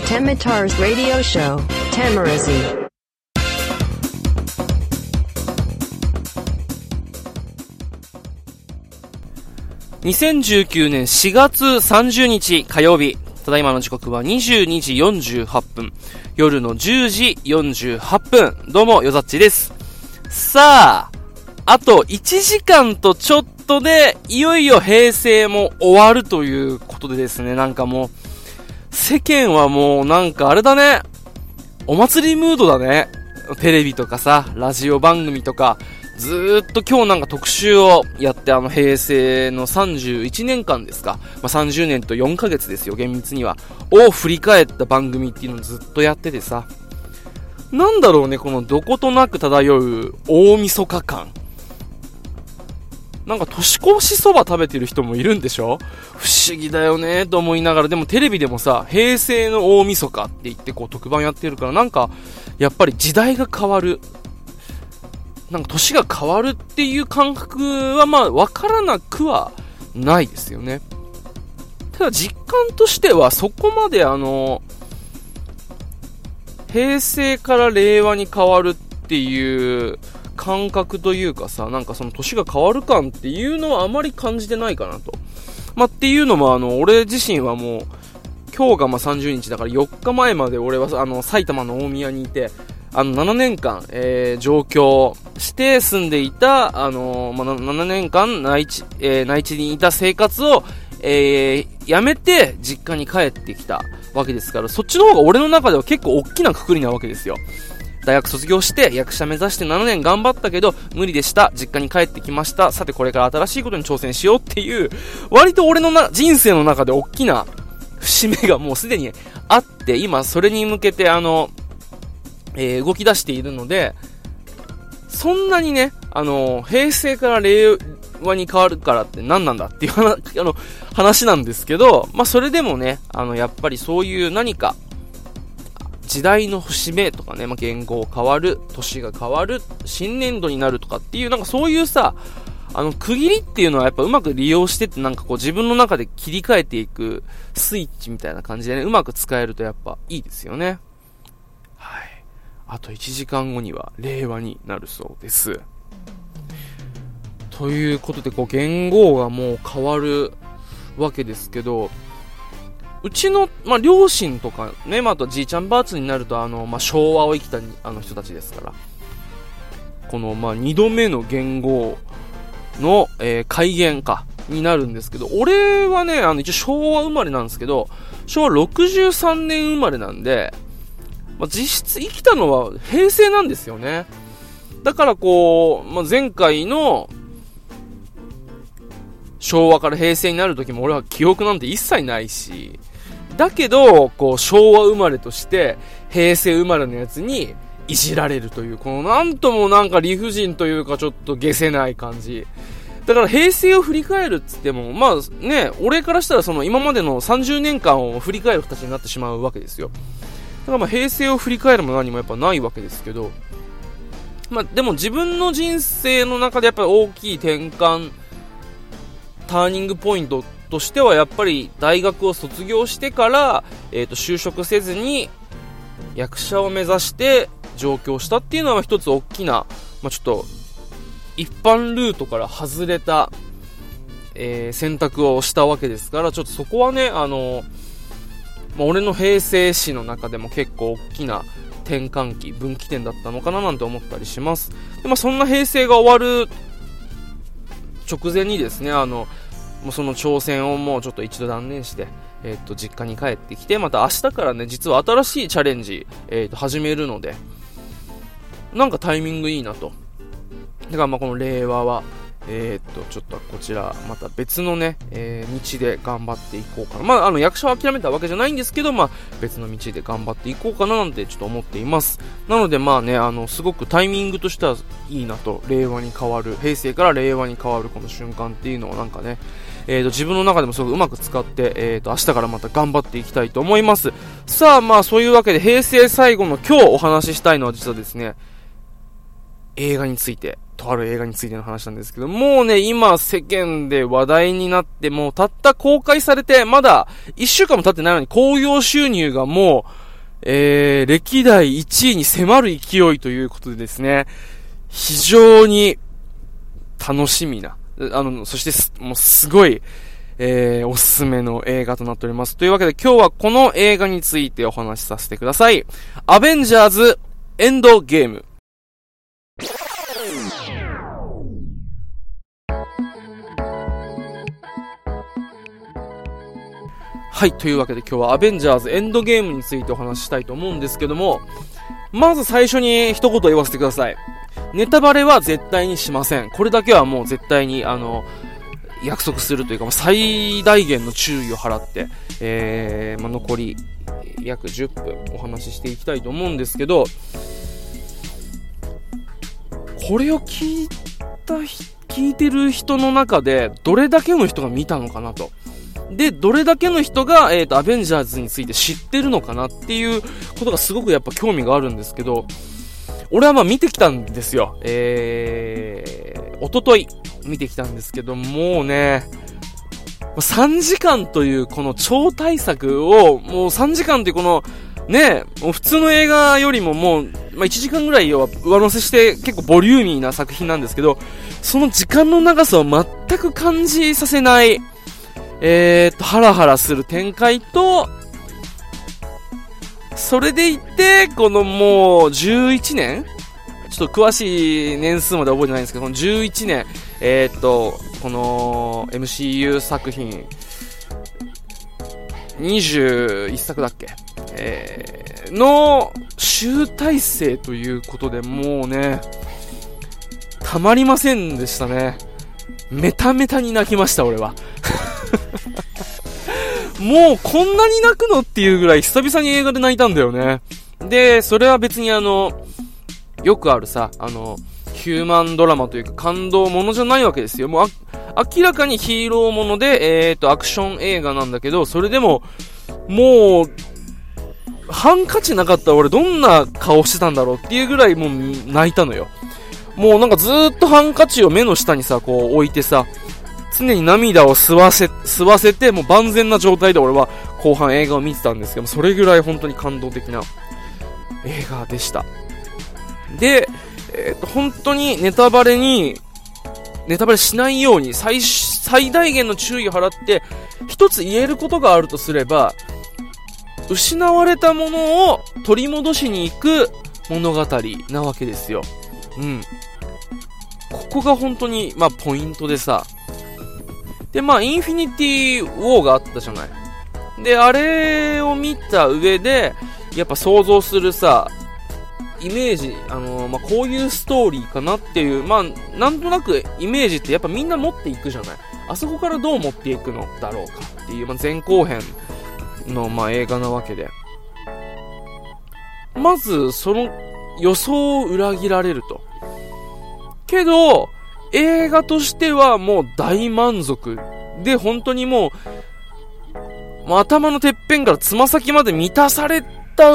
The Temitars Radio Show, Tamarazi. 2019年4月30日火曜日、ただいまの時刻は22時48分、夜の10時48分、どうも、よざっちです。さあ、あと1時間とちょっとで、いよいよ平成も終わるということでですね、なんかもう、世間はもうなんかあれだね、お祭りムードだね。テレビとかさ、ラジオ番組とか、ずーっと今日なんか特集をやって、あの平成の31年間ですか。まあ、30年と4ヶ月ですよ、厳密には。を振り返った番組っていうのをずっとやっててさ。なんだろうね、このどことなく漂う大晦日感。なんか年越しそば食べてる人もいるんでしょ？不思議だよねと思いながら、でもテレビでもさ、平成の大晦日って言ってこう特番やってるから、なんか、やっぱり時代が変わる。なんか年が変わるっていう感覚はまあわからなくはないですよね。ただ実感としてはそこまであの、平成から令和に変わるっていう感覚というかさ、なんかその年が変わる感っていうのはあまり感じてないかなと。まあ、っていうのもあの、俺自身はもう、今日がま30日だから4日前まで俺はあの、埼玉の大宮にいて、あの、7年間、えー、上京して住んでいた、あのー、まあ、7年間内地、えー、内地にいた生活を、えー、やめて実家に帰ってきたわけですから、そっちの方が俺の中では結構大きなくくりなわけですよ。大学卒業して役者目指して7年頑張ったけど無理でした。実家に帰ってきました。さてこれから新しいことに挑戦しようっていう、割と俺のな人生の中で大きな節目がもうすでにあって、今それに向けてあの、えー、動き出しているので、そんなにね、あの、平成から令和に変わるからって何なんだっていう話あの話なんですけど、まあ、それでもね、あの、やっぱりそういう何か、時代の節目とかね、まあ、言語変わる、年が変わる、新年度になるとかっていう、なんかそういうさ、あの、区切りっていうのはやっぱうまく利用してってなんかこう自分の中で切り替えていくスイッチみたいな感じでね、うまく使えるとやっぱいいですよね。はいあと1時間後には令和になるそうです。ということで、こう、言語がもう変わるわけですけど、うちの、まあ、両親とかね、まあ、あとじいちゃんばあつになると、あの、まあ、昭和を生きたあの人たちですから、この、まあ、二度目の言語の、えー、改元か、になるんですけど、俺はね、あの、一応昭和生まれなんですけど、昭和63年生まれなんで、まあ、実質生きたのは平成なんですよね。だからこう、まあ、前回の昭和から平成になる時も俺は記憶なんて一切ないし、だけど、こう、昭和生まれとして、平成生まれのやつに、いじられるという、このなんともなんか理不尽というかちょっと下せない感じ。だから平成を振り返るっつっても、まあね、俺からしたらその今までの30年間を振り返る形になってしまうわけですよ。だからまあ平成を振り返るも何もやっぱないわけですけど、まあでも自分の人生の中でやっぱり大きい転換、ターニングポイントとしてはやっぱり大学を卒業してから、え、ー、と就職せずに役者を目指して上京したっていうのは一つ大きな、まあ、ちょっと一般ルートから外れた、えー、選択をしたわけですから、ちょっとそこはね、あのまあ、俺の平成史の中でも結構大きな転換期、分岐点だったのかななんて思ったりします。で、まあ、そんな平成が終わる直前にですね、あの、もうその挑戦をもうちょっと一度断念して、えっ、と、実家に帰ってきて、また明日からね、実は新しいチャレンジ、えっ、と、始めるので、なんかタイミングいいなと。だからまあこの令和は、えー、っと、ちょっとこちら、また別のね、えー、道で頑張っていこうかな。まあ、あの、役者を諦めたわけじゃないんですけど、まあ、別の道で頑張っていこうかななんてちょっと思っています。なので、まあね、あの、すごくタイミングとしてはいいなと、令和に変わる、平成から令和に変わるこの瞬間っていうのをなんかね、えーと、自分の中でもすごくうまく使って、えーと、明日からまた頑張っていきたいと思います。さあ、まあそういうわけで平成最後の今日お話ししたいのは実はですね、映画についてとある映画についての話なんですけど、もうね、今世間で話題になって、もうたった公開されて、まだ一週間も経ってないのに興行収入がもう、えー、歴代1位に迫る勢いということでですね、非常に楽しみな、あの、そしてす、もうすごい、えー、おすすめの映画となっております。というわけで今日はこの映画についてお話しさせてください。アベンジャーズエンドゲーム。はい、というわけで今日はアベンジャーズエンドゲームについてお話ししたいと思うんですけども、まず最初に一言言わせてください。ネタバレは絶対にしません。これだけはもう絶対に、あの、約束するというか、最大限の注意を払って、えー、まあ、残り約10分お話ししていきたいと思うんですけど、これを聞いた、聞いてる人の中で、どれだけの人が見たのかなと。で、どれだけの人が、えっ、ー、と、アベンジャーズについて知ってるのかなっていうことがすごくやっぱ興味があるんですけど、俺はまあ見てきたんですよ。えー、おととい見てきたんですけど、もうね、3時間というこの超大作を、もう3時間というこの、ね、普通の映画よりももう、まあ、1時間ぐらいは上乗せして結構ボリューミーな作品なんですけど、その時間の長さを全く感じさせない、えー、っと、ハラハラする展開と、それでいて、このもう11年？ちょっと詳しい年数まで覚えてないんですけど、この11年、えー、っと、この MCU 作品、21作だっけ？えー、の集大成ということでもうね、たまりませんでしたね。メタメタに泣きました、俺は。もうこんなに泣くのっていうぐらい久々に映画で泣いたんだよね。で、それは別にあの、よくあるさ、あの、ヒューマンドラマというか感動ものじゃないわけですよ。もう明らかにヒーローもので、えーと、アクション映画なんだけど、それでも、もう、ハンカチなかったら俺どんな顔してたんだろうっていうぐらいもう泣いたのよ。もうなんかずっとハンカチを目の下にさ、こう置いてさ、常に涙を吸わせ、吸わせて、もう万全な状態で俺は後半映画を見てたんですけどそれぐらい本当に感動的な映画でした。で、えっ、と、本当にネタバレに、ネタバレしないように最、最大限の注意を払って、一つ言えることがあるとすれば、失われたものを取り戻しに行く物語なわけですよ。うん。ここが本当に、まあ、ポイントでさ。で、まあ、インフィニティウォーがあったじゃない。で、あれを見た上で、やっぱ想像するさ、イメージ、あのー、まあ、こういうストーリーかなっていう、まあ、なんとなくイメージってやっぱみんな持っていくじゃないあそこからどう持っていくのだろうかっていう、まあ、前後編の、まあ、映画なわけで。まず、その予想を裏切られると。けど、映画としてはもう大満足。で、本当にもう、頭のてっぺんからつま先まで満たされた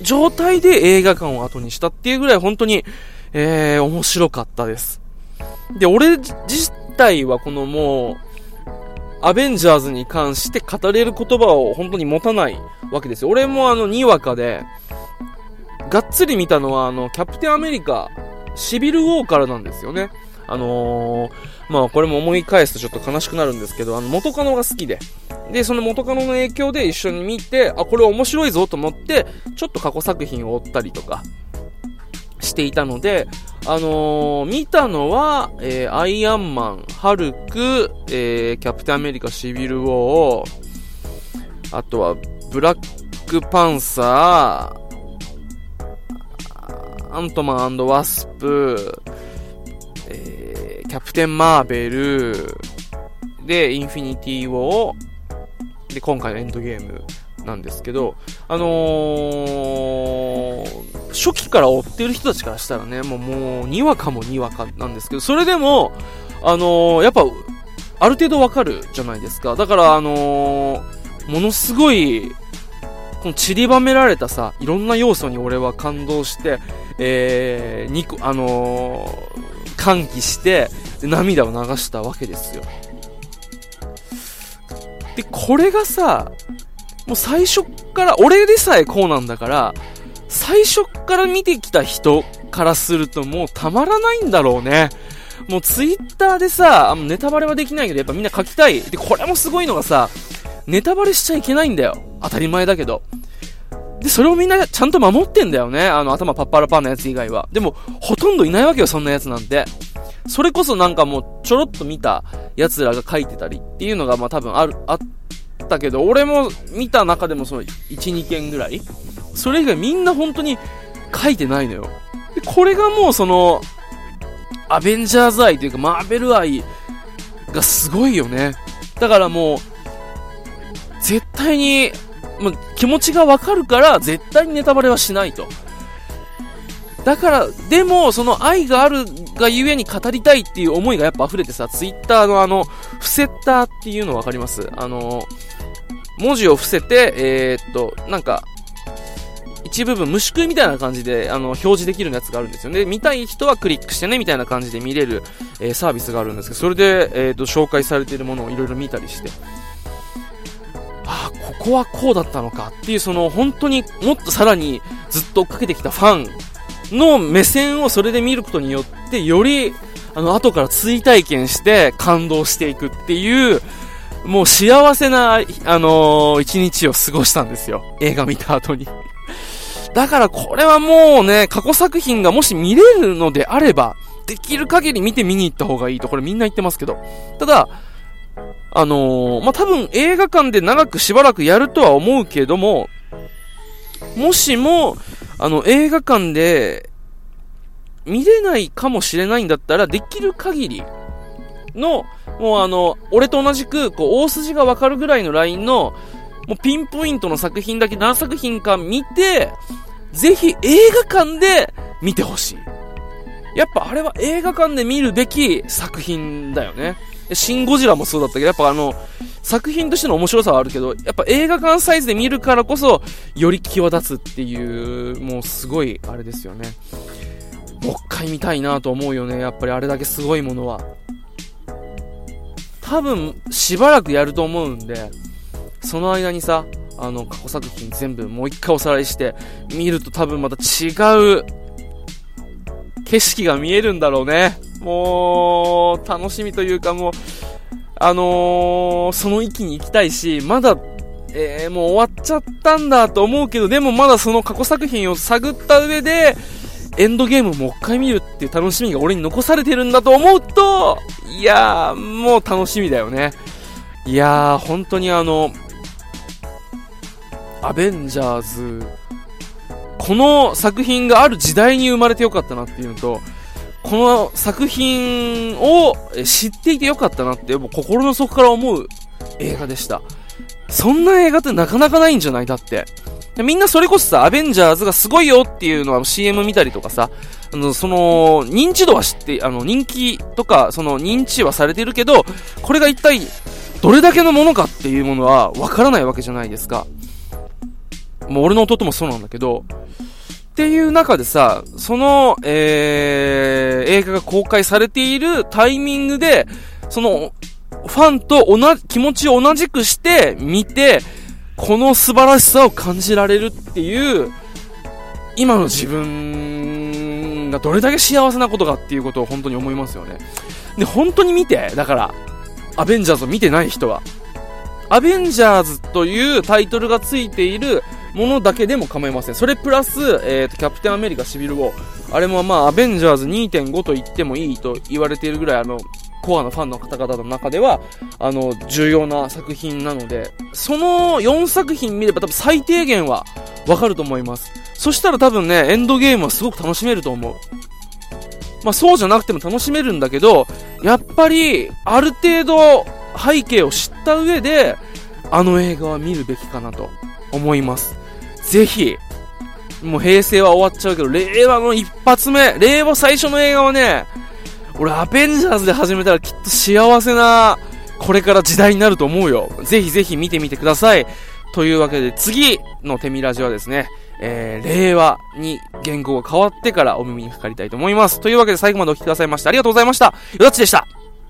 状態で映画館を後にしたっていうぐらい本当に、えー、面白かったです。で、俺自体はこのもう、アベンジャーズに関して語れる言葉を本当に持たないわけですよ。俺もあの、にわかで、がっつり見たのはあの、キャプテンアメリカ、シビルウォーからなんですよね。あのー、まあこれも思い返すとちょっと悲しくなるんですけど、あの元カノが好きで、で、その元カノの影響で一緒に見て、あ、これ面白いぞと思って、ちょっと過去作品を追ったりとか、していたので、あのー、見たのは、えー、アイアンマン、ハルク、えー、キャプテンアメリカ、シビルウォー、あとは、ブラックパンサー、アントマンワスプ、え、キャプテンマーベル、で、インフィニティウォー、で、今回のエンドゲームなんですけど、あのー、初期から追ってる人たちからしたらね、もう、もう、にわかもにわかなんですけど、それでも、あのー、やっぱ、ある程度わかるじゃないですか。だから、あのー、ものすごい、この散りばめられたさ、いろんな要素に俺は感動して、えー、にあのー、歓喜して、で涙を流したわけですよ。で、これがさ、もう最初から、俺でさえこうなんだから、最初から見てきた人からするともうたまらないんだろうね。もうツイッターでさ、ネタバレはできないけど、やっぱみんな書きたい。で、これもすごいのがさ、ネタバレしちゃいけないんだよ。当たり前だけど。で、それをみんなちゃんと守ってんだよね。あの、頭パッパラパーのやつ以外は。でも、ほとんどいないわけよ、そんなやつなんて。それこそなんかもう、ちょろっと見た奴らが書いてたりっていうのが、まあ多分ある、あったけど、俺も見た中でもその、1、2件ぐらいそれ以外みんな本当に書いてないのよ。で、これがもうその、アベンジャーズ愛というか、マーベル愛がすごいよね。だからもう、絶対に、もう気持ちがわかるから、絶対にネタバレはしないと。だから、でも、その愛があるがゆえに語りたいっていう思いがやっぱ溢れてさ、ツイッターのあの、伏せたっていうのわかります？あの、文字を伏せて、えー、っと、なんか、一部分無縮みたいな感じで、あの、表示できるやつがあるんですよね。見たい人はクリックしてね、みたいな感じで見れる、えーサービスがあるんですけど、それで、えーっと、紹介されているものをいろいろ見たりして、ああ、ここはこうだったのかっていう、その、本当にもっとさらにずっと追っかけてきたファンの目線をそれで見ることによって、より、あの、後から追体験して感動していくっていう、もう幸せな、あのー一日を過ごしたんですよ。映画見た後に。だからこれはもうね、過去作品がもし見れるのであれば、できる限り見て見に行った方がいいと、これみんな言ってますけど。ただ、あのー、まあ、多分映画館で長くしばらくやるとは思うけども、もしも、あの、映画館で、見れないかもしれないんだったら、できる限りの、もうあの、俺と同じく、こう、大筋がわかるぐらいのラインの、もうピンポイントの作品だけ何作品か見て、ぜひ映画館で見てほしい。やっぱあれは映画館で見るべき作品だよね。シン・ゴジラもそうだったけど、やっぱあの、作品としての面白さはあるけど、やっぱ映画館サイズで見るからこそ、より際立つっていう、もうすごい、あれですよね。もう一回見たいなと思うよね。やっぱりあれだけすごいものは。多分、しばらくやると思うんで、その間にさ、あの、過去作品全部もう一回おさらいして、見ると多分また違う、景色が見えるんだろうね。もう、楽しみというかもう、あのー、その域に行きたいし、まだ、えー、もう終わっちゃったんだと思うけど、でもまだその過去作品を探った上で、エンドゲームをもう一回見るっていう楽しみが俺に残されてるんだと思うと、いやー、もう楽しみだよね。いやー、本当にあの、アベンジャーズ、この作品がある時代に生まれてよかったなっていうのと、この作品を知っていてよかったなって、もう心の底から思う映画でした。そんな映画ってなかなかないんじゃない？だって。みんなそれこそさ、アベンジャーズがすごいよっていうのは CM 見たりとかさ、あの、その、認知度は知って、あの、人気とか、その、認知はされてるけど、これが一体、どれだけのものかっていうものは、わからないわけじゃないですか。もう俺の弟もそうなんだけど、っていう中でさ、その、えー、映画が公開されているタイミングで、その、ファンと同じ、気持ちを同じくして見て、この素晴らしさを感じられるっていう、今の自分がどれだけ幸せなことかっていうことを本当に思いますよね。で、本当に見て、だから、アベンジャーズを見てない人は。アベンジャーズというタイトルがついているものだけでも構いません。それプラス、えーと、キャプテンアメリカシビルウォー。あれもまあ、アベンジャーズ2.5と言ってもいいと言われているぐらい、あの、コアなファンの方々の中では、あの、重要な作品なので、その4作品見れば多分最低限はわかると思います。そしたら多分ね、エンドゲームはすごく楽しめると思う。まあそうじゃなくても楽しめるんだけど、やっぱり、ある程度背景を知った上で、あの映画は見るべきかなと思います。ぜひ、もう平成は終わっちゃうけど、令和の一発目、令和最初の映画はね、俺アベンジャーズで始めたらきっと幸せな、これから時代になると思うよ。ぜひぜひ見てみてください。というわけで次の手ミラジはですね、えー、令和に言語が変わってからお耳にかかりたいと思います。というわけで最後までお聞きくださいましてありがとうございました。よだちでした。